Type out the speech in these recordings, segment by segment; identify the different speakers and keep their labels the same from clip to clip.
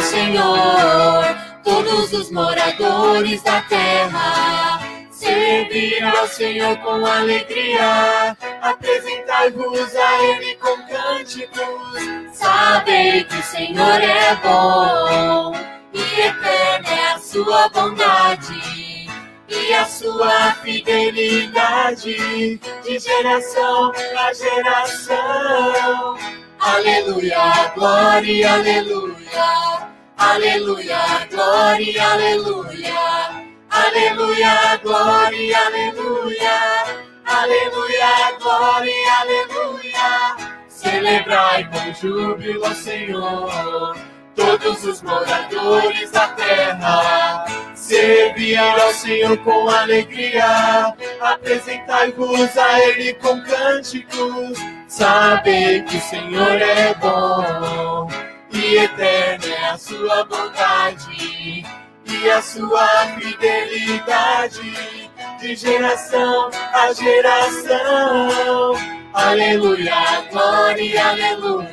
Speaker 1: Júbilo, Senhor, todos os moradores da terra. Servir ao Senhor com alegria, apresentai-vos a Ele com cânticos. Sabei que o Senhor é bom e eterna é a sua bondade e a sua fidelidade de geração a geração. Aleluia, glória, aleluia, aleluia, glória, aleluia, aleluia, glória, aleluia, aleluia, glória, aleluia. Celebrai com júbilo, Senhor todos os moradores da terra. Servir ao Senhor com alegria, apresentai-vos a Ele com cânticos. Sabei que o Senhor é bom e eterna é a sua bondade e a sua fidelidade de geração a geração. Aleluia, glória, aleluia.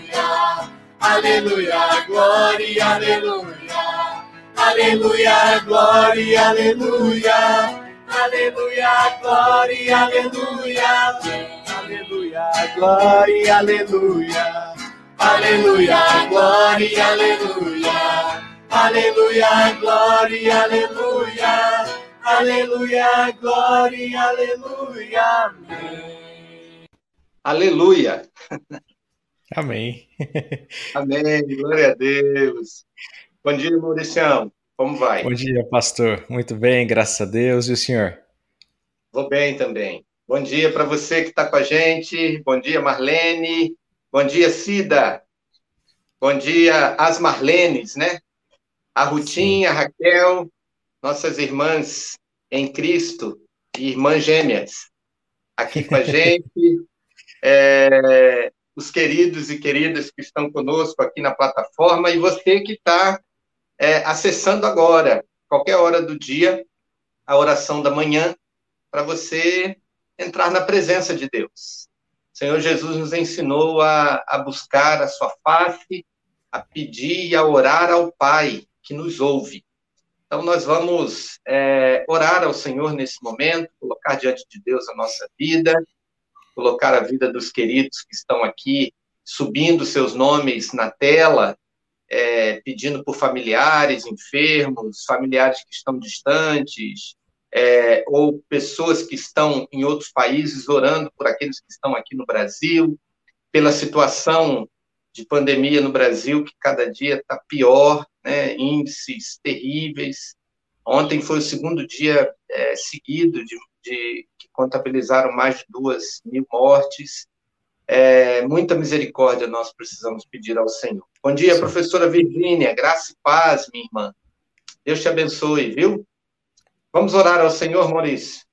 Speaker 1: Aleluia, glória, aleluia. Aleluia, glória, aleluia. Aleluia, glória, aleluia. Aleluia, glória, aleluia. Aleluia, glória, aleluia. Aleluia, glória, aleluia. Aleluia, glória, aleluia. Amém.
Speaker 2: Aleluia.
Speaker 3: Amém.
Speaker 2: Amém. Glória a Deus. Bom dia, Mauricião. Como vai?
Speaker 3: Bom dia, pastor. Muito bem, graças a Deus. E o senhor?
Speaker 2: Vou bem também. Bom dia para você que está com a gente. Bom dia, Marlene. Bom dia, Cida. Bom dia, as Marlenes, né? A Rutinha, a Raquel, nossas irmãs em Cristo e irmãs gêmeas aqui com a gente. É, os queridos e queridas que estão conosco aqui na plataforma e você que está é, acessando agora, qualquer hora do dia, a oração da manhã, para você entrar na presença de Deus. Senhor Jesus nos ensinou a, a buscar a sua face, a pedir e a orar ao Pai que nos ouve. Então, nós vamos é, orar ao Senhor nesse momento, colocar diante de Deus a nossa vida, colocar a vida dos queridos que estão aqui, subindo seus nomes na tela, é, pedindo por familiares enfermos, familiares que estão distantes, é, ou pessoas que estão em outros países orando por aqueles que estão aqui no Brasil, pela situação de pandemia no Brasil, que cada dia está pior, né, índices terríveis. Ontem foi o segundo dia é, seguido de, de contabilizaram mais de duas mil mortes. É, muita misericórdia nós precisamos pedir ao Senhor. Bom dia, Sim. professora Virgínia, graça e paz, minha irmã. Deus te abençoe, viu? Vamos orar ao Senhor, Maurício.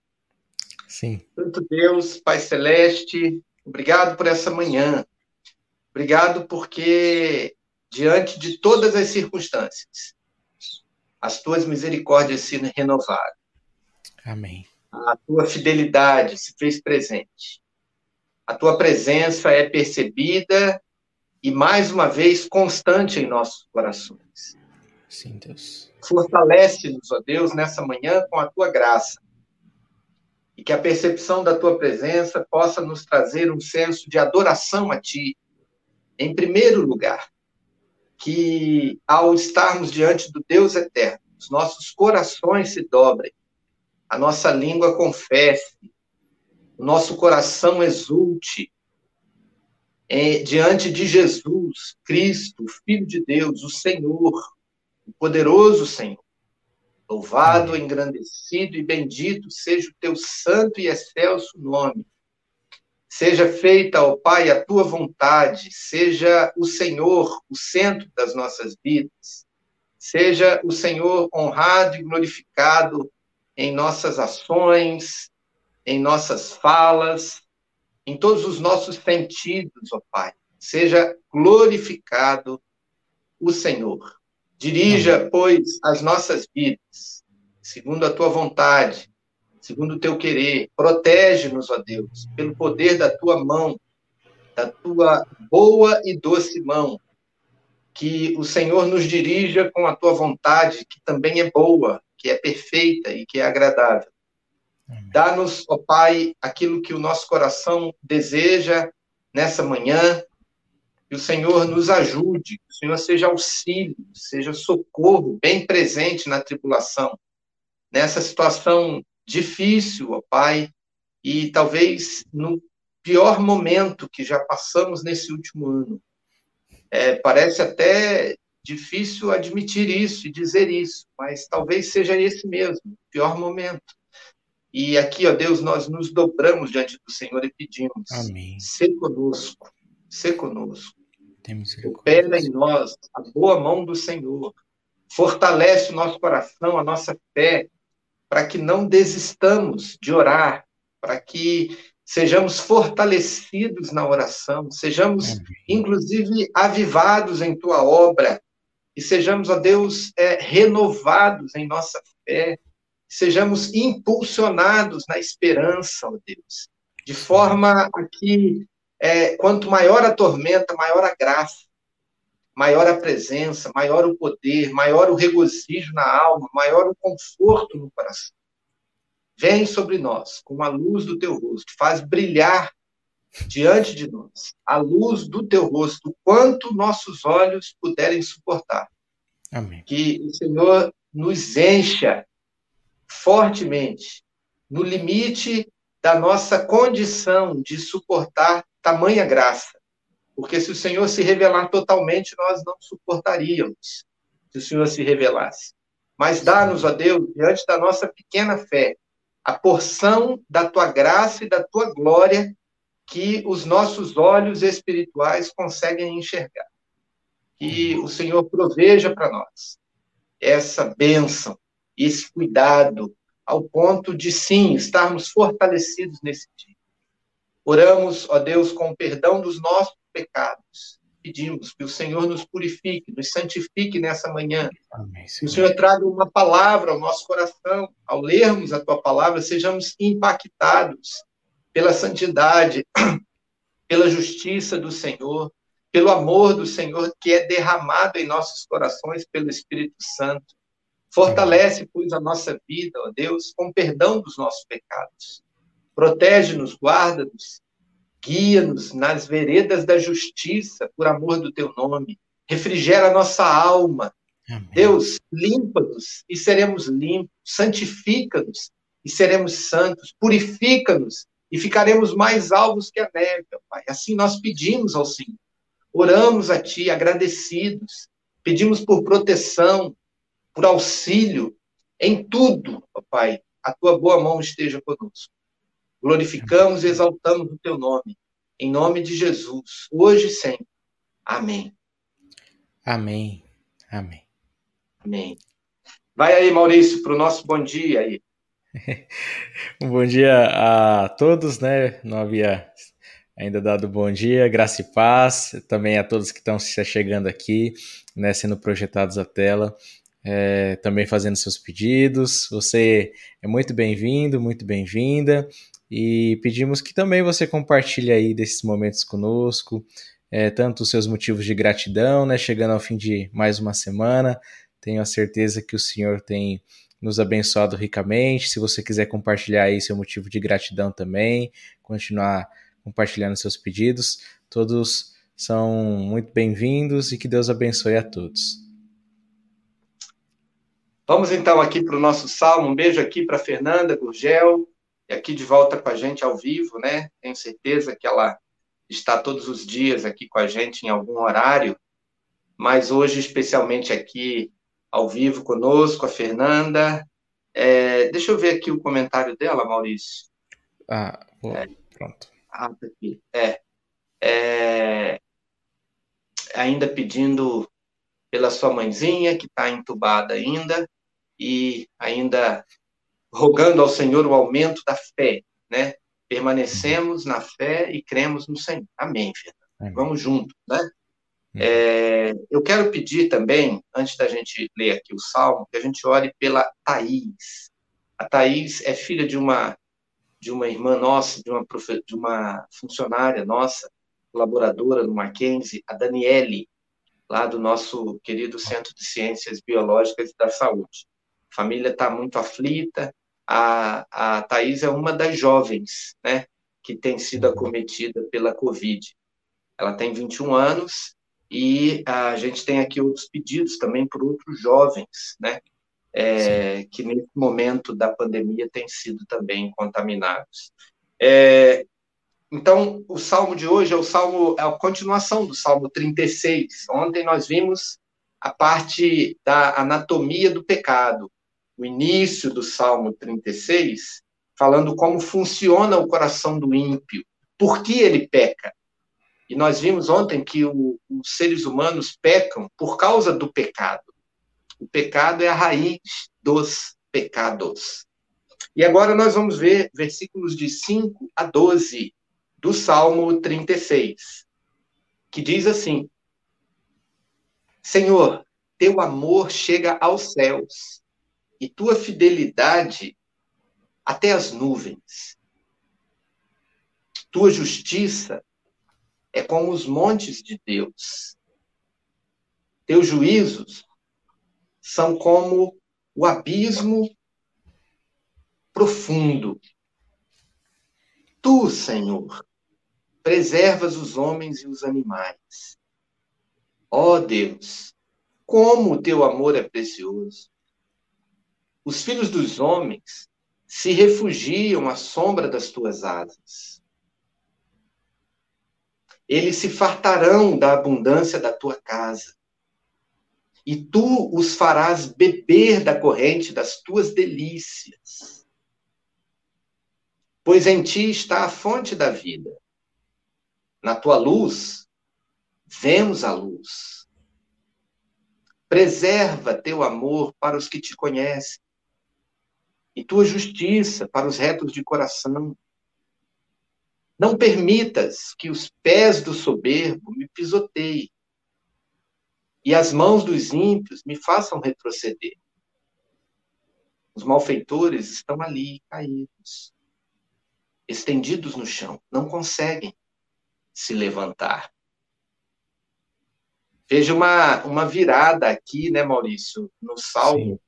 Speaker 3: Sim.
Speaker 2: Santo Deus, Pai Celeste, obrigado por essa manhã. Obrigado porque, diante de todas as circunstâncias, as tuas misericórdias se renovaram.
Speaker 3: Amém
Speaker 2: a tua fidelidade se fez presente. A tua presença é percebida e, mais uma vez, constante em nossos corações.
Speaker 3: Sim, Deus.
Speaker 2: Fortalece-nos, ó Deus, nessa manhã com a tua graça. E que a percepção da tua presença possa nos trazer um senso de adoração a ti, em primeiro lugar. Que, ao estarmos diante do Deus eterno, os nossos corações se dobrem a nossa língua confesse, o nosso coração exulte é, diante de Jesus, Cristo, Filho de Deus, o Senhor, o poderoso Senhor. Louvado, engrandecido e bendito seja o teu santo e excelso nome. Seja feita, ó Pai, a tua vontade, seja o Senhor o centro das nossas vidas, seja o Senhor honrado e glorificado em nossas ações, em nossas falas, em todos os nossos sentidos, ó Pai. Seja glorificado o Senhor. Dirija, pois, as nossas vidas, segundo a tua vontade, segundo o teu querer. Protege-nos, ó Deus, pelo poder da tua mão, da tua boa e doce mão. que o Senhor nos dirija com a tua vontade, que também é boa, que é perfeita e que é agradável. Dá-nos, ó Pai, aquilo que o nosso coração deseja nessa manhã, que o Senhor nos ajude, que o Senhor seja auxílio, seja socorro, bem presente na tribulação, nessa situação difícil, ó Pai, e talvez no pior momento que já passamos nesse último ano. É, parece até difícil admitir isso e dizer isso, mas talvez seja esse mesmo, o pior momento. E aqui, ó Deus, nós nos dobramos diante do Senhor e pedimos:
Speaker 3: Amém.
Speaker 2: Ser conosco, ser conosco. Opera em nós a boa mão do Senhor. Fortalece o nosso coração, a nossa fé, para que não desistamos de orar, para que sejamos fortalecidos na oração, sejamos, inclusive, avivados em tua obra, e sejamos, ó Deus, é, renovados em nossa fé, sejamos impulsionados na esperança, ó Deus, de forma a que, é, quanto maior a tormenta, maior a graça, maior a presença, maior o poder, maior o regozijo na alma, maior o conforto no coração. Vem sobre nós com a luz do teu rosto, faz brilhar diante de nós a luz do teu rosto, quanto nossos olhos puderem suportar.
Speaker 3: Amém.
Speaker 2: Que o Senhor nos encha fortemente, no limite da nossa condição de suportar tamanha graça. Porque se o Senhor se revelar totalmente, nós não suportaríamos, se o Senhor se revelasse. Mas dá-nos, ó Deus, diante da nossa pequena fé, a porção da tua graça e da tua glória que os nossos olhos espirituais conseguem enxergar. Que o Senhor proveja para nós essa bênção esse cuidado, ao ponto de, sim, estarmos fortalecidos nesse dia. Oramos, ó Deus, com o perdão dos nossos pecados. Pedimos que o Senhor nos purifique, nos santifique nessa manhã. Amém, que o Senhor traga uma palavra ao nosso coração. Ao lermos a tua palavra, sejamos impactados pela santidade, pela justiça do Senhor, pelo amor do Senhor que é derramado em nossos corações pelo Espírito Santo. Fortalece, pois, a nossa vida, ó Deus, com perdão dos nossos pecados. Protege-nos, guarda-nos, guia-nos nas veredas da justiça, por amor do teu nome. Refrigera a nossa alma. Amém. Deus, limpa-nos e seremos limpos. Santifica-nos e seremos santos. Purifica-nos e ficaremos mais alvos que a neve, ó Pai. Assim nós pedimos ao Senhor. Oramos a Ti, agradecidos. Pedimos por proteção, por auxílio em tudo, ó Pai. A tua boa mão esteja conosco. Glorificamos e exaltamos o teu nome. Em nome de Jesus, hoje e sempre. Amém.
Speaker 3: Amém. Amém.
Speaker 2: Amém. Vai aí, Maurício, para o nosso bom dia aí.
Speaker 3: um bom dia a todos, né? Não havia ainda dado bom dia, graça e paz, também a todos que estão se chegando aqui, né, sendo projetados à tela é, também fazendo seus pedidos. Você é muito bem-vindo, muito bem-vinda. E pedimos que também você compartilhe aí desses momentos conosco, é, tanto os seus motivos de gratidão, né? Chegando ao fim de mais uma semana. Tenho a certeza que o Senhor tem nos abençoado ricamente. Se você quiser compartilhar aí seu motivo de gratidão também, continuar compartilhando seus pedidos, todos são muito bem-vindos e que Deus abençoe a todos.
Speaker 2: Vamos então aqui para o nosso salmo. Um beijo aqui para Fernanda Gurgel, e aqui de volta com a gente ao vivo, né? Tenho certeza que ela está todos os dias aqui com a gente em algum horário, mas hoje, especialmente aqui ao vivo conosco, a Fernanda. É, deixa eu ver aqui o comentário dela, Maurício.
Speaker 3: Ah, é, pronto.
Speaker 2: Ah, tá aqui. É, é, ainda pedindo pela sua mãezinha, que está entubada ainda, e ainda rogando ao Senhor o aumento da fé, né? Permanecemos na fé e cremos no Senhor. Amém, Fernando. Vamos junto, né? Uhum. É, eu quero pedir também, antes da gente ler aqui o salmo, que a gente ore pela Thaís. A Thaís é filha de uma de uma irmã nossa, de uma, de uma funcionária nossa, colaboradora no Mackenzie, a Daniele. Lá do nosso querido Centro de Ciências Biológicas e da Saúde. A família está muito aflita. A, a Thais é uma das jovens, né, que tem sido acometida pela Covid. Ela tem 21 anos e a gente tem aqui outros pedidos também por outros jovens, né, é, que nesse momento da pandemia têm sido também contaminados. É, então, o salmo de hoje é o salmo, é a continuação do salmo 36. Ontem nós vimos a parte da anatomia do pecado, o início do salmo 36, falando como funciona o coração do ímpio, por que ele peca. E nós vimos ontem que o, os seres humanos pecam por causa do pecado. O pecado é a raiz dos pecados. E agora nós vamos ver versículos de 5 a 12 do Salmo 36, que diz assim: Senhor, teu amor chega aos céus e tua fidelidade até as nuvens. Tua justiça é como os montes de Deus. Teus juízos são como o abismo profundo. Tu, Senhor, preservas os homens e os animais. Ó oh, Deus, como o teu amor é precioso. Os filhos dos homens se refugiam à sombra das tuas asas. Eles se fartarão da abundância da tua casa. E tu os farás beber da corrente das tuas delícias. Pois em ti está a fonte da vida na tua luz, vemos a luz. Preserva teu amor para os que te conhecem e tua justiça para os retos de coração. Não permitas que os pés do soberbo me pisoteiem e as mãos dos ímpios me façam retroceder. Os malfeitores estão ali, caídos, estendidos no chão, não conseguem se levantar. Veja uma, uma virada aqui, né, Maurício, no Salmo,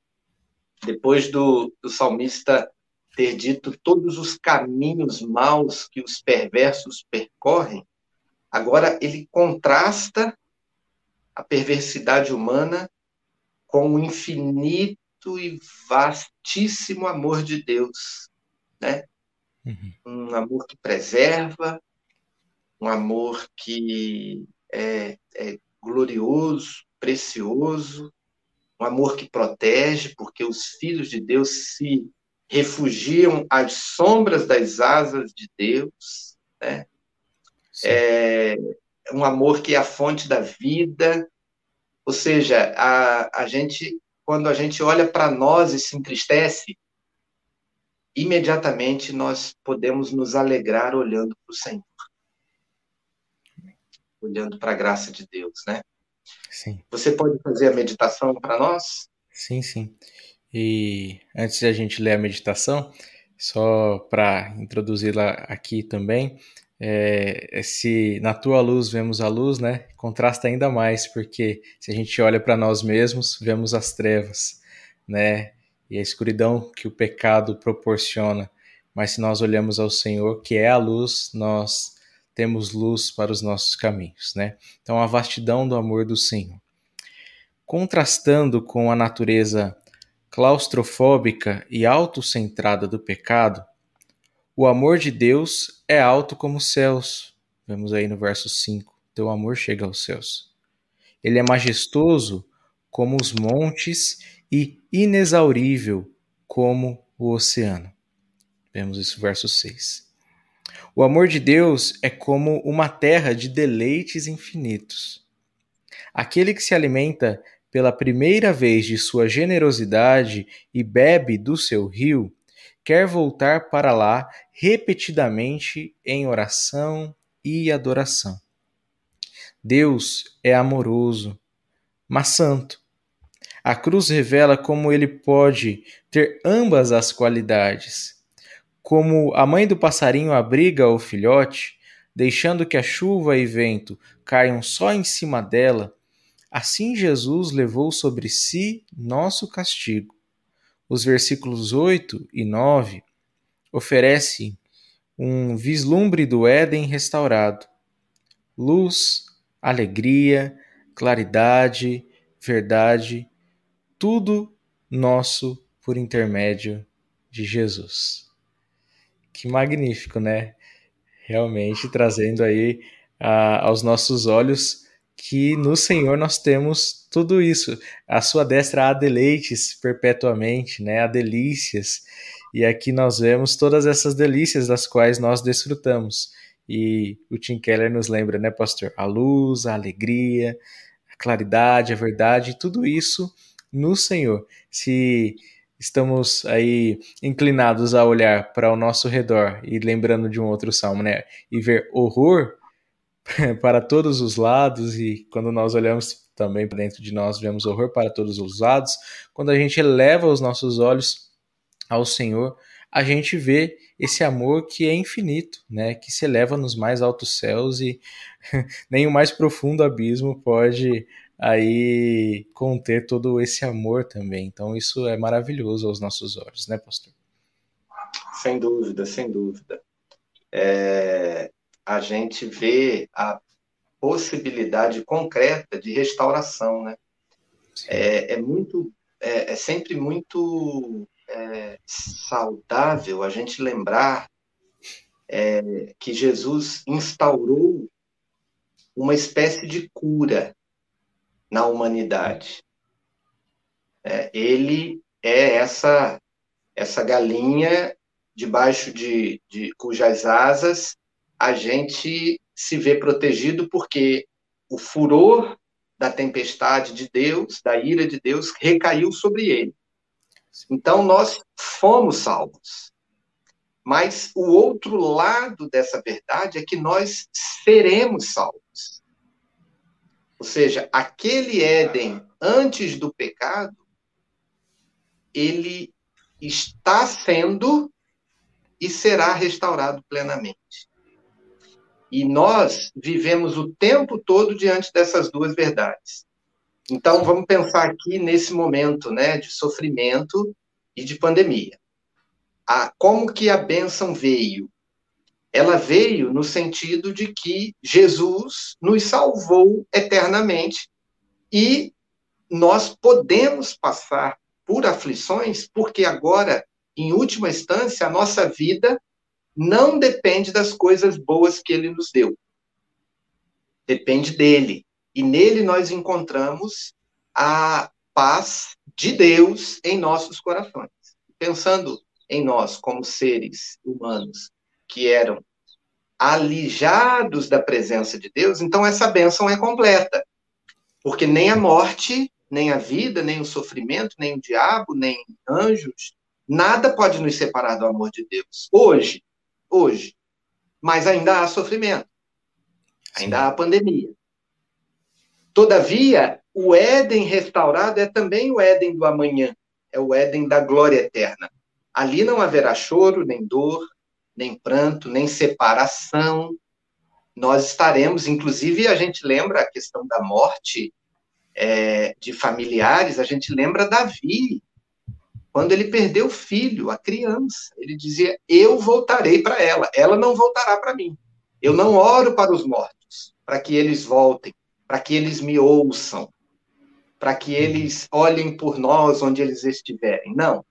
Speaker 2: Sim. depois do, do salmista ter dito todos os caminhos maus que os perversos percorrem, agora ele contrasta a perversidade humana com o infinito e vastíssimo amor de Deus, né? Uhum. Um amor que preserva, um amor que é, é glorioso, precioso, um amor que protege, porque os filhos de Deus se refugiam às sombras das asas de Deus, né? É um amor que é a fonte da vida, ou seja, a, a gente, quando a gente olha para nós e se entristece, imediatamente nós podemos nos alegrar olhando para o Senhor olhando para a graça de Deus, né?
Speaker 3: Sim.
Speaker 2: Você pode fazer a meditação para nós?
Speaker 3: Sim, sim. E antes de a gente ler a meditação, só para introduzi-la aqui também, é, se na tua luz vemos a luz, né? Contrasta ainda mais, porque se a gente olha para nós mesmos, vemos as trevas, né? E a escuridão que o pecado proporciona. Mas se nós olhamos ao Senhor, que é a luz, nós temos luz para os nossos caminhos, né? Então, a vastidão do amor do Senhor. Contrastando com a natureza claustrofóbica e autocentrada do pecado, o amor de Deus é alto como os céus. Vemos aí no verso 5. Teu amor chega aos céus. Ele é majestoso como os montes e inexaurível como o oceano. Vemos isso no verso 6. O amor de Deus é como uma terra de deleites infinitos. Aquele que se alimenta pela primeira vez de sua generosidade e bebe do seu rio, quer voltar para lá repetidamente em oração e adoração. Deus é amoroso, mas santo. A cruz revela como ele pode ter ambas as qualidades como a mãe do passarinho abriga o filhote, deixando que a chuva e vento caiam só em cima dela, Assim Jesus levou sobre si nosso castigo. Os versículos 8 e 9 oferecem um vislumbre do Éden restaurado. Luz, alegria, claridade, verdade, tudo nosso por intermédio de Jesus. Que magnífico, né? Realmente trazendo aí aos nossos olhos que no Senhor nós temos tudo isso. A sua destra há deleites perpetuamente, né? Há delícias. E aqui nós vemos todas essas delícias das quais nós desfrutamos. E o Tim Keller nos lembra, né, pastor? A luz, a alegria, a claridade, a verdade, tudo isso no Senhor. Se estamos aí inclinados a olhar para o nosso redor e lembrando de um outro salmo, né, e ver horror para todos os lados. E quando nós olhamos também para dentro de nós vemos horror para todos os lados, quando a gente eleva os nossos olhos ao Senhor, a gente vê esse amor que é infinito, né, que se eleva nos mais altos céus e nem o mais profundo abismo pode aí conter todo esse amor também. Então isso é maravilhoso aos nossos olhos, né, pastor?
Speaker 2: Sem dúvida, sem dúvida. É, a gente vê a possibilidade concreta de restauração, né? É, é, muito, é, é, sempre muito é, saudável a gente lembrar é, que Jesus instaurou uma espécie de cura na humanidade. É, ele é essa essa galinha debaixo de, de cujas asas a gente se vê protegido porque o furor da tempestade de Deus, da ira de Deus, recaiu sobre ele. Então nós fomos salvos. Mas o outro lado dessa verdade é que nós seremos salvos. Ou seja, aquele Éden antes do pecado, ele está sendo e será restaurado plenamente. E nós vivemos o tempo todo diante dessas duas verdades. Então, vamos pensar aqui nesse momento né, de sofrimento e de pandemia. A, como que a bênção veio? Ela veio no sentido de que Jesus nos salvou eternamente e nós podemos passar por aflições, porque agora, em última instância, a nossa vida não depende das coisas boas que ele nos deu. Depende dele. E nele nós encontramos a paz de Deus em nossos corações. Pensando em nós como seres humanos que eram alijados da presença de Deus, então essa bênção é completa. Porque nem a morte, nem a vida, nem o sofrimento, nem o diabo, nem anjos, nada pode nos separar do amor de Deus. Hoje, hoje. Mas ainda há sofrimento. Ainda Sim. há pandemia. Todavia, o Éden restaurado é também o Éden do amanhã. É o Éden da glória eterna. Ali não haverá choro, nem dor, nem pranto, nem separação. Nós estaremos, inclusive, a gente lembra a questão da morte é, de familiares, a gente lembra Davi, quando ele perdeu o filho, a criança. Ele dizia: Eu voltarei para ela, ela não voltará para mim. Eu não oro para os mortos, para que eles voltem, para que eles me ouçam, para que eles olhem por nós onde eles estiverem. Não.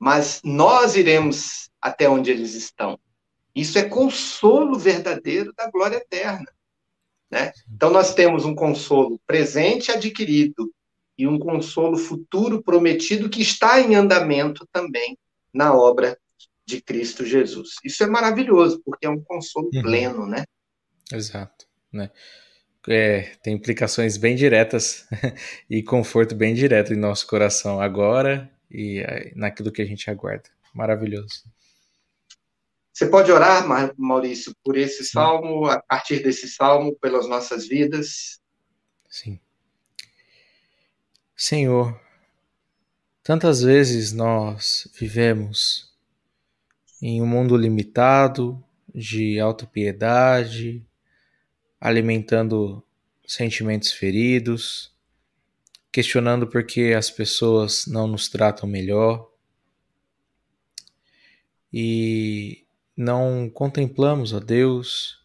Speaker 2: Mas nós iremos até onde eles estão. Isso é consolo verdadeiro da glória eterna. Né? Então, nós temos um consolo presente adquirido e um consolo futuro prometido que está em andamento também na obra de Cristo Jesus. Isso é maravilhoso, porque é um consolo uhum. pleno, né?
Speaker 3: Exato. Né? É, tem implicações bem diretas e conforto bem direto em nosso coração agora e eh, naquilo que a gente aguarda. Maravilhoso.
Speaker 2: Você pode orar, Maurício, por esse Sim. salmo, a partir desse salmo, pelas nossas vidas?
Speaker 3: Sim. Senhor, tantas vezes nós vivemos em um mundo limitado, de autopiedade, alimentando sentimentos feridos, questionando por que as pessoas não nos tratam melhor e não contemplamos, ó Deus,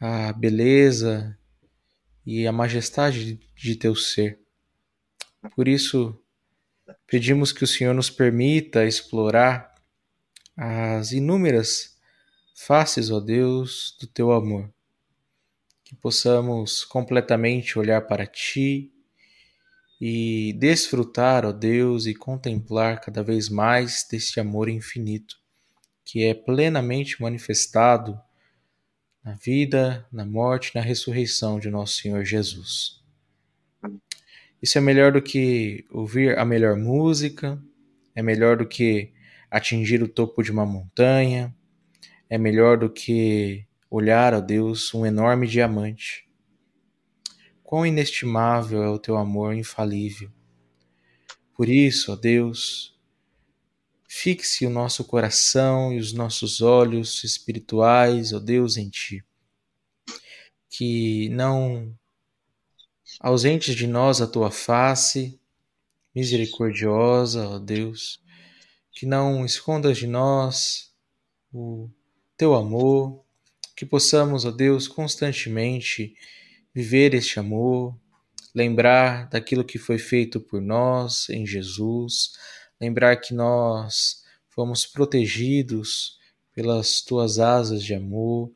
Speaker 3: a beleza e a majestade de teu ser. Por isso, pedimos que o Senhor nos permita explorar as inúmeras faces, ó Deus, do teu amor. Que possamos completamente olhar para ti e desfrutar, ó Deus, e contemplar cada vez mais deste amor infinito, que é plenamente manifestado na vida, na morte, na ressurreição de nosso Senhor Jesus. Isso é melhor do que ouvir a melhor música, é melhor do que atingir o topo de uma montanha, é melhor do que olhar a Deus um enorme diamante. Quão inestimável é o teu amor infalível. Por isso, ó Deus, fixe o nosso coração e os nossos olhos espirituais, ó Deus, em Ti. Que não ausentes de nós a Tua face, misericordiosa, ó Deus, que não escondas de nós o Teu amor, que possamos, ó Deus, constantemente viver este amor, lembrar daquilo que foi feito por nós em Jesus, lembrar que nós fomos protegidos pelas tuas asas de amor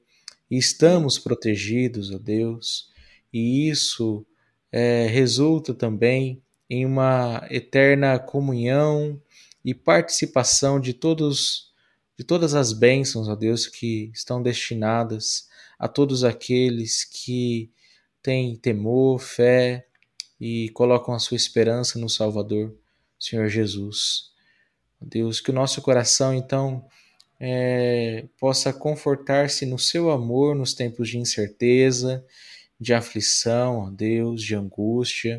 Speaker 3: e estamos protegidos, ó Deus, e isso é, resulta também em uma eterna comunhão e participação de todos de todas as bênçãos, ó Deus, que estão destinadas a todos aqueles que têm temor, fé e colocam a sua esperança no Salvador, Senhor Jesus. Deus, que o nosso coração, então, é, possa confortar-se no seu amor nos tempos de incerteza, de aflição, ó Deus, de angústia,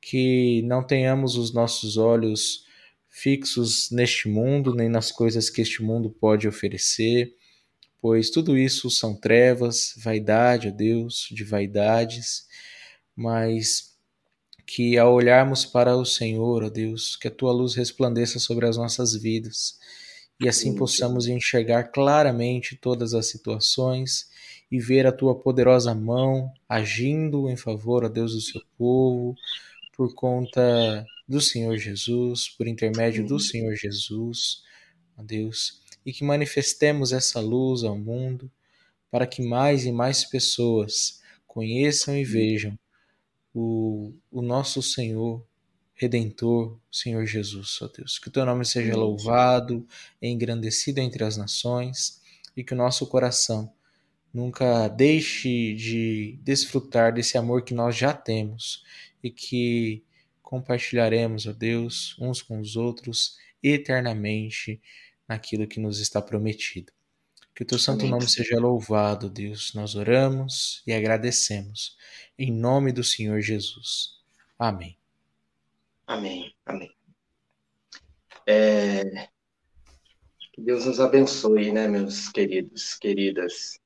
Speaker 3: que não tenhamos os nossos olhos fixos neste mundo, nem nas coisas que este mundo pode oferecer, pois tudo isso são trevas, vaidade, ó Deus, de vaidades, mas que ao olharmos para o Senhor, ó Deus, que a tua luz resplandeça sobre as nossas vidas e assim possamos enxergar claramente todas as situações e ver a tua poderosa mão agindo em favor, ó Deus, do seu povo, por conta do Senhor Jesus, por intermédio do Senhor Jesus, ó Deus, e que manifestemos essa luz ao mundo para que mais e mais pessoas conheçam e vejam o, o nosso Senhor Redentor, Senhor Jesus, ó Deus. Que o teu nome seja louvado, engrandecido entre as nações e que o nosso coração nunca deixe de desfrutar desse amor que nós já temos e que compartilharemos, ó Deus, uns com os outros eternamente naquilo que nos está prometido. Que o teu santo Amém. nome seja louvado, Deus. Nós oramos e agradecemos. Em nome do Senhor Jesus. Amém.
Speaker 2: Amém. Amém. É... Que Deus nos abençoe, né, meus queridos, queridas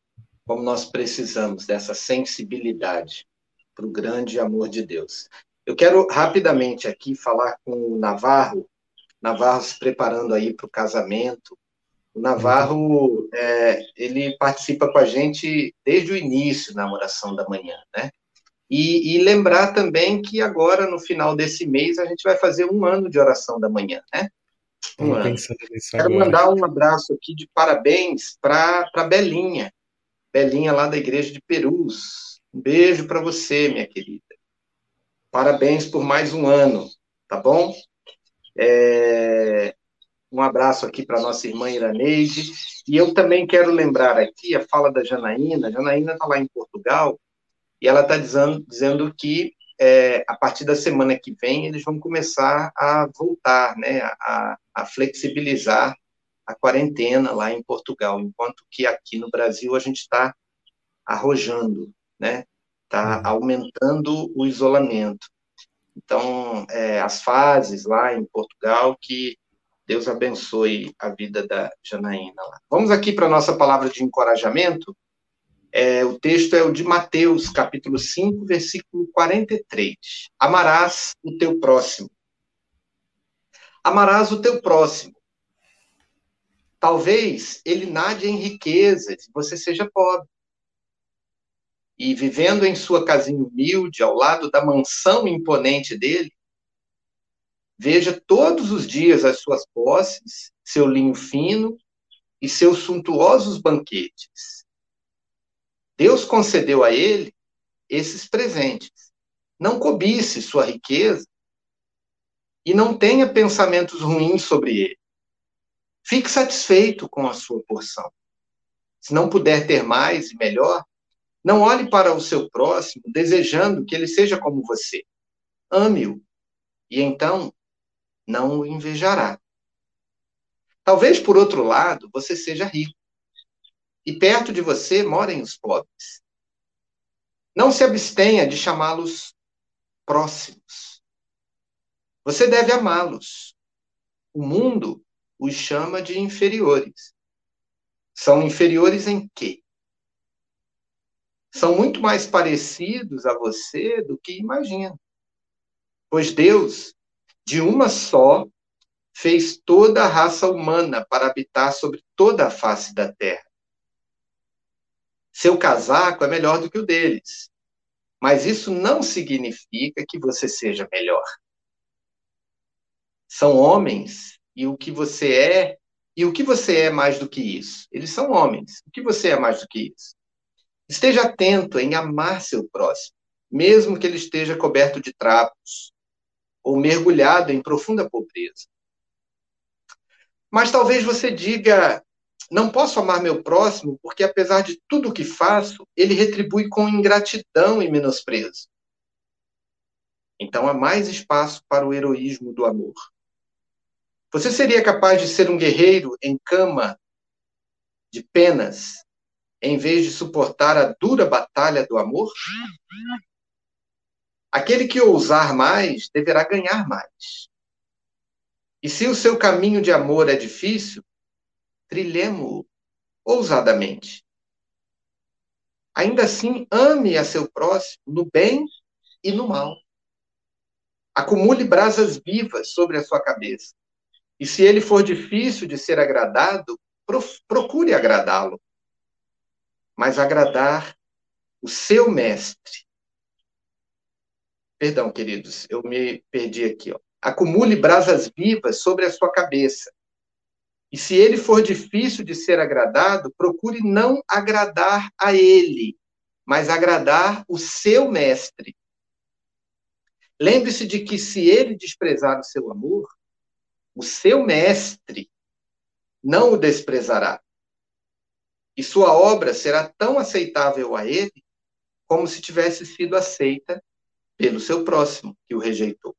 Speaker 2: como nós precisamos dessa sensibilidade para o grande amor de Deus. Eu quero rapidamente aqui falar com o Navarro, Navarro se preparando aí para o casamento. O Navarro, é, ele participa com a gente desde o início na oração da manhã, né? E, e, lembrar também que agora, no final desse mês, a gente vai fazer um ano de oração da manhã, né? Um ano. Quero agora. mandar um abraço aqui de parabéns para Belinha, Belinha lá da igreja de Perus. Um beijo para você, minha querida. Parabéns por mais um ano, tá bom? É... Um abraço aqui para nossa irmã Iraneide. E eu também quero lembrar aqui a fala da Janaína. A Janaína está lá em Portugal e ela está dizendo, dizendo que é, a partir da semana que vem eles vão começar a voltar, né, a, a flexibilizar a quarentena lá em Portugal, enquanto que aqui no Brasil a gente está arrojando, né? Está uhum. aumentando o isolamento. Então, é, as fases lá em Portugal, que Deus abençoe a vida da Janaína lá. Vamos aqui para a nossa palavra de encorajamento. É, o texto é o de Mateus, capítulo 5, versículo 43. Amarás o teu próximo. Amarás o teu próximo. Talvez ele nade em riquezas e você seja pobre. E vivendo em sua casinha humilde, ao lado da mansão imponente dele, veja todos os dias as suas posses, seu linho fino e seus suntuosos banquetes Deus concedeu a ele esses presentes. Não cobice sua riqueza e não tenha pensamentos ruins sobre ele. Fique satisfeito com a sua porção. Se não puder ter mais e melhor, não olhe para o seu próximo desejando que ele seja como você. Ame-o e então não o invejará. Talvez, por outro lado, você seja rico e perto de você morem os pobres. Não se abstenha de chamá-los próximos. Você deve amá-los. O mundo os chama de inferiores. São inferiores em quê? São muito mais parecidos a você do que imagina. Pois Deus, de uma só, fez toda a raça humana para habitar sobre toda a face da terra. Seu casaco é melhor do que o deles. Mas isso não significa que você seja melhor. São homens e o que você é, e o que você é mais do que isso? Eles são homens. O que você é mais do que isso? Esteja atento em amar seu próximo, mesmo que ele esteja coberto de trapos ou mergulhado em profunda pobreza. Mas talvez você diga: não posso amar meu próximo porque, apesar de tudo o que faço, ele retribui com ingratidão e menosprezo. Então há mais espaço para o heroísmo do amor. Você seria capaz de ser um guerreiro em cama de penas, em vez de suportar a dura batalha do amor? Aquele que ousar mais deverá ganhar mais. E se o seu caminho de amor é difícil, trilhemo-o ousadamente. Ainda assim, ame a seu próximo no bem e no mal. Acumule brasas vivas sobre a sua cabeça. E se ele for difícil de ser agradado, procure agradá-lo. Mas agradar o seu mestre. Perdão, queridos, eu me perdi aqui. Ó. Acumule brasas vivas sobre a sua cabeça. E se ele for difícil de ser agradado, procure não agradar a ele, mas agradar o seu mestre. Lembre-se de que se ele desprezar o seu amor, o seu mestre não o desprezará. E sua obra será tão aceitável a ele como se tivesse sido aceita pelo seu próximo, que o rejeitou.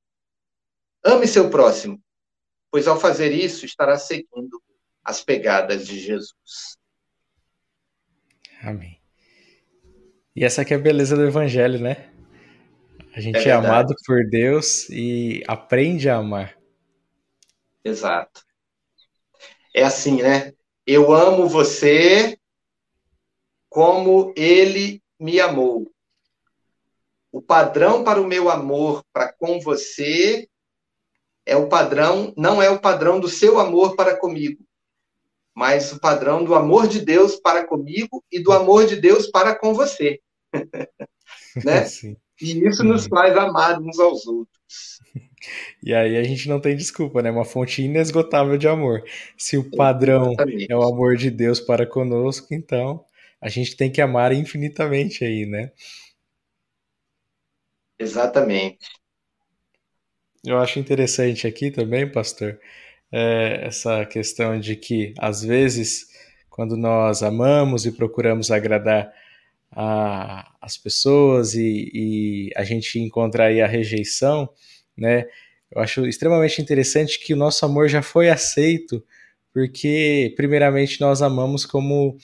Speaker 2: Ame seu próximo, pois ao fazer isso estará seguindo as pegadas de Jesus.
Speaker 3: Amém. E essa aqui é a beleza do evangelho, né? A gente é, é amado por Deus e aprende a amar.
Speaker 2: Exato. É assim, né? Eu amo você como ele me amou. O padrão para o meu amor para com você é o padrão, não é o padrão do seu amor para comigo, mas o padrão do amor de Deus para comigo e do amor de Deus para com você. né? Sim. E isso nos faz amar uns aos outros.
Speaker 3: E aí a gente não tem desculpa, né? Uma fonte inesgotável de amor. Se o padrão Exatamente. é o amor de Deus para conosco, então a gente tem que amar infinitamente aí, né?
Speaker 2: Exatamente.
Speaker 3: Eu acho interessante aqui também, pastor, é, essa questão de que, às vezes, quando nós amamos e procuramos agradar a, as pessoas e, e, a gente encontra aí a rejeição, né? Eu acho extremamente interessante que o nosso amor já foi aceito, porque, primeiramente, nós amamos como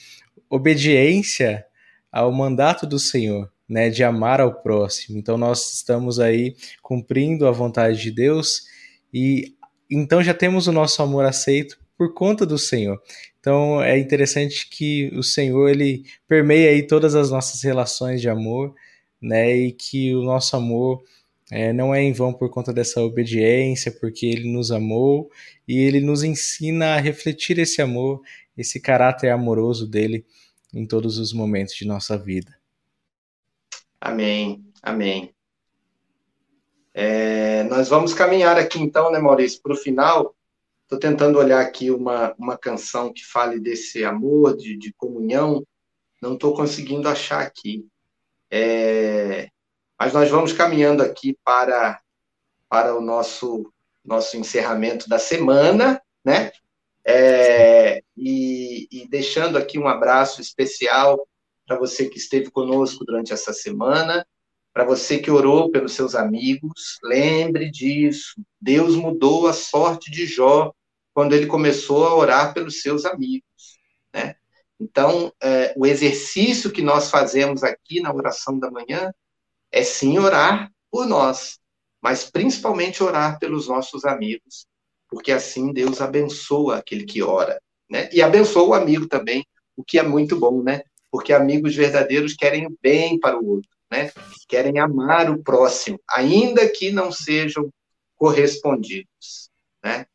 Speaker 3: obediência ao mandato do Senhor, né, de amar ao próximo. Então nós estamos aí cumprindo a vontade de Deus e então já temos o nosso amor aceito por conta do Senhor. Então é interessante que o Senhor ele permeia aí todas as nossas relações de amor, né? E que o nosso amor é, não é em vão por conta dessa obediência, porque Ele nos amou e Ele nos ensina a refletir esse amor, esse caráter amoroso dele em todos os momentos de nossa vida.
Speaker 2: Amém, amém. É, nós vamos caminhar aqui então, né, Maurício, para o final. Estou tentando olhar aqui uma, uma canção que fale desse amor, de, de comunhão. Não estou conseguindo achar aqui. É, mas nós vamos caminhando aqui para, para o nosso, nosso encerramento da semana, né? É, e, e, deixando aqui um abraço especial para você que esteve conosco durante essa semana, para você que orou pelos seus amigos, lembre disso. Deus mudou a sorte de Jó quando ele começou a orar pelos seus amigos, né? Então, é, o exercício que nós fazemos aqui na oração da manhã é sim orar por nós, mas principalmente orar pelos nossos amigos, porque assim Deus abençoa aquele que ora, né? E abençoa o amigo também, o que é muito bom, né? Porque amigos verdadeiros querem o bem para o outro, né? Querem amar o próximo, ainda que não sejam correspondidos, né?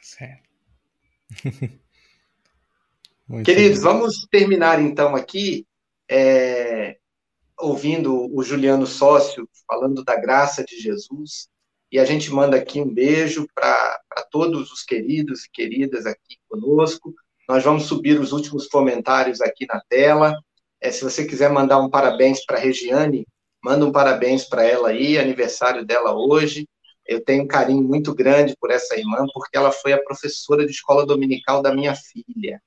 Speaker 2: Certo. Queridos, bom. vamos terminar então aqui é, ouvindo o Juliano Sócio falando da graça de Jesus, e a gente manda aqui um beijo para todos os queridos e queridas aqui conosco. Nós vamos subir os últimos comentários aqui na tela. É, se você quiser mandar um parabéns para a Regiane, manda um parabéns para ela aí, aniversário dela hoje. Eu tenho um carinho muito grande por essa irmã, porque ela foi a professora de escola dominical da minha filha.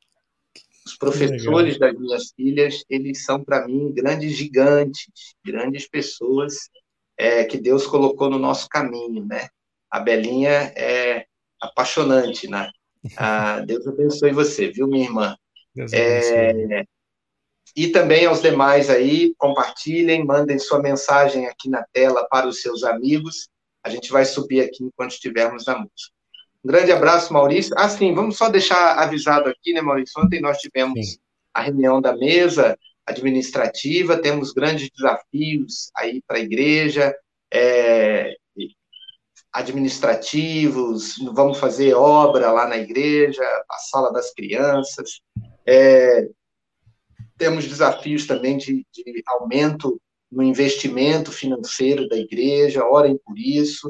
Speaker 2: Os professores das minhas filhas, eles são para mim grandes gigantes, grandes pessoas é, que Deus colocou no nosso caminho, né? A Belinha é apaixonante, né? Ah, Deus abençoe você, viu, minha irmã? Deus é, e também aos demais aí, compartilhem, mandem sua mensagem aqui na tela para os seus amigos. A gente vai subir aqui enquanto estivermos na música. Um grande abraço, Maurício. Ah, sim, vamos só deixar avisado aqui, né, Maurício? Ontem nós tivemos sim. a reunião da mesa administrativa, temos grandes desafios aí para a igreja, é, administrativos, vamos fazer obra lá na igreja, a sala das crianças. É, temos desafios também de, de, aumento no investimento financeiro da igreja, orem por isso.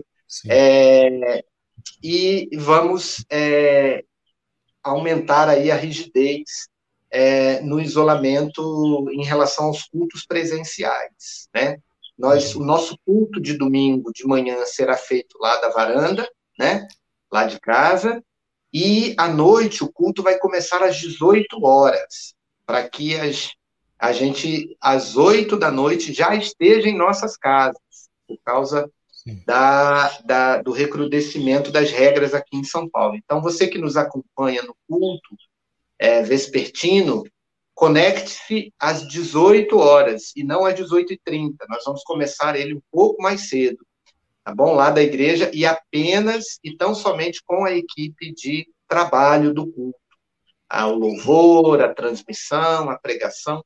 Speaker 2: É, e vamos é, aumentar aí a rigidez é, no isolamento em relação aos cultos presenciais, né? Nós, o nosso culto de domingo de manhã será feito lá da varanda, né? Lá de casa, e à noite o culto vai começar às 18 horas, para que as, a gente às 8 da noite já esteja em nossas casas, por causa da, da, do recrudescimento das regras aqui em São Paulo. Então, você que nos acompanha no culto é, vespertino, conecte-se às 18 horas e não às 18h30. Nós vamos começar ele um pouco mais cedo, tá bom? Lá da igreja e apenas e tão somente com a equipe de trabalho do culto. Ah, o louvor, a transmissão, a pregação.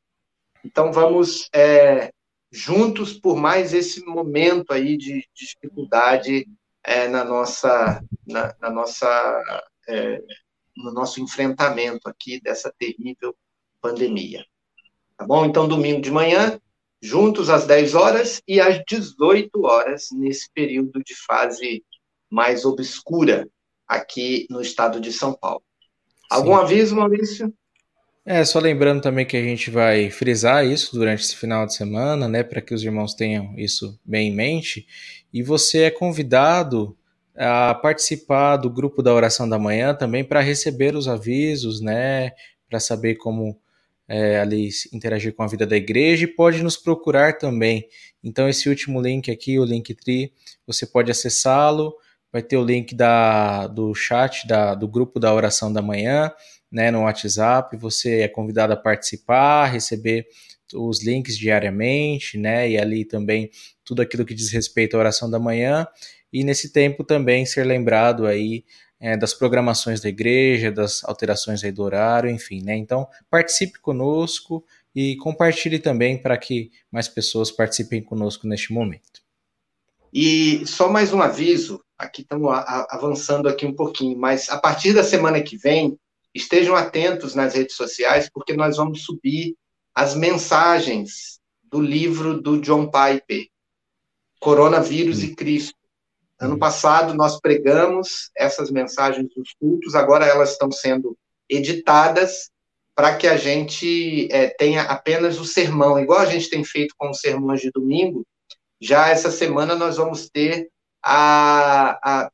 Speaker 2: Então, vamos é, juntos por mais esse momento aí de dificuldade é, na nossa, na, na nossa, é, no nosso enfrentamento aqui dessa terrível pandemia. Tá bom? Então, domingo de manhã, juntos às 10 horas e às 18 horas, nesse período de fase mais obscura aqui no estado de São Paulo. Algum Sim. aviso, Maurício?
Speaker 3: É, só lembrando também que a gente vai frisar isso durante esse final de semana, né, para que os irmãos tenham isso bem em mente. E você é convidado a participar do grupo da oração da manhã também para receber os avisos, né, para saber como é, ali interagir com a vida da igreja e pode nos procurar também. Então esse último link aqui, o Linktree, você pode acessá-lo, vai ter o link da, do chat da, do grupo da oração da manhã né, no WhatsApp, você é convidado a participar, receber os links diariamente, né, e ali também tudo aquilo que diz respeito à oração da manhã. e nesse tempo também ser lembrado aí é, das programações da igreja, das alterações aí do horário, enfim, né? Então participe conosco e compartilhe também para que mais pessoas participem conosco neste momento.
Speaker 2: E só mais um aviso, aqui estamos avançando aqui um pouquinho, mas a partir da semana que vem, estejam atentos nas redes sociais, porque nós vamos subir as mensagens do livro do John Piper, Coronavírus e Cristo. Ano passado nós pregamos essas mensagens dos cultos, agora elas estão sendo editadas para que a gente é, tenha apenas o sermão, igual a gente tem feito com os sermões de domingo. Já essa semana nós vamos ter a, a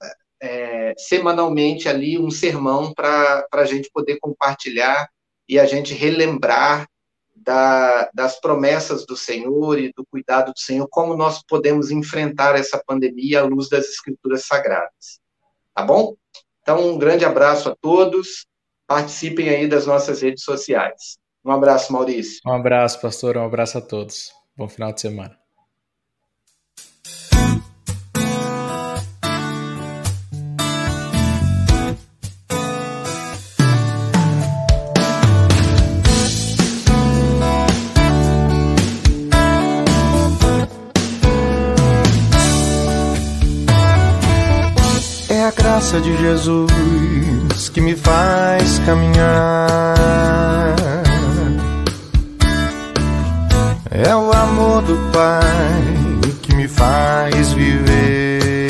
Speaker 2: semanalmente ali um sermão para a gente poder compartilhar e a gente relembrar da, das promessas do Senhor e do cuidado do Senhor, como nós podemos enfrentar essa pandemia à luz das Escrituras Sagradas. Tá bom? Então, um grande abraço a todos. Participem aí das nossas redes sociais. Um abraço, Maurício.
Speaker 3: Um abraço, pastor. Um abraço a todos. Bom final de semana.
Speaker 4: Graça de Jesus que me faz caminhar. É o amor do Pai que me faz viver.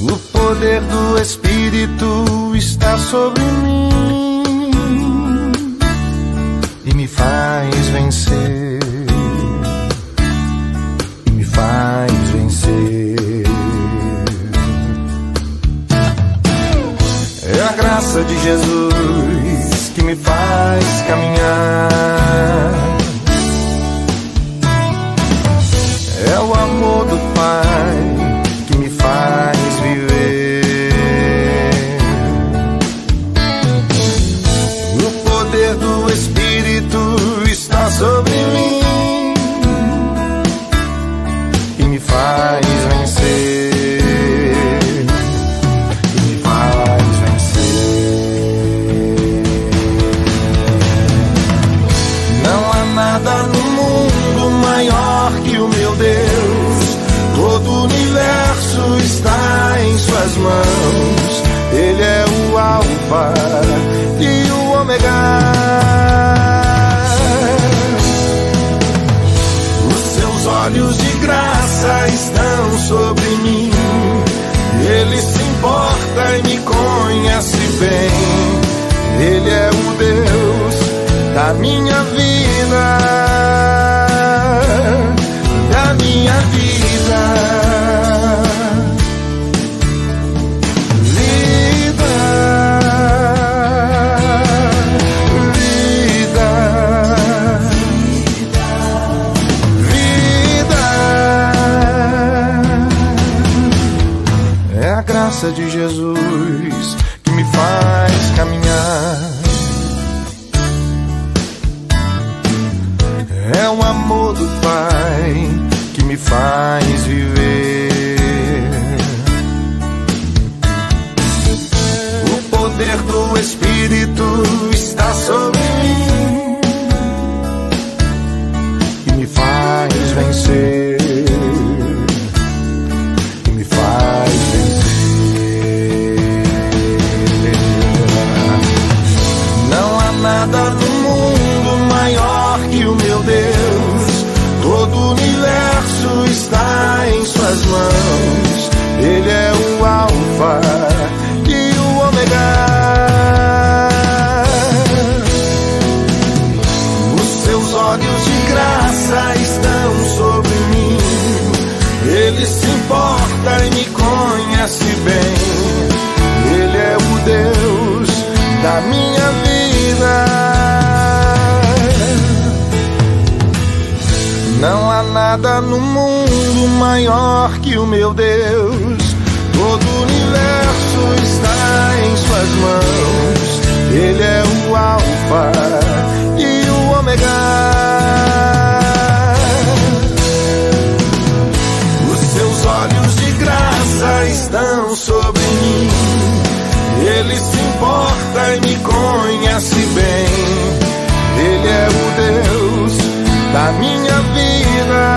Speaker 4: O poder do Espírito está sobre mim Ele é o Deus da minha vida, da minha vida. graça de Jesus conhece bem. Ele é o Deus da minha vida. Não há nada no mundo maior que o meu Deus. Todo o universo está em suas mãos. Ele é o Alfa estão sobre mim. Ele se importa e me conhece bem. Ele é o Deus da minha vida.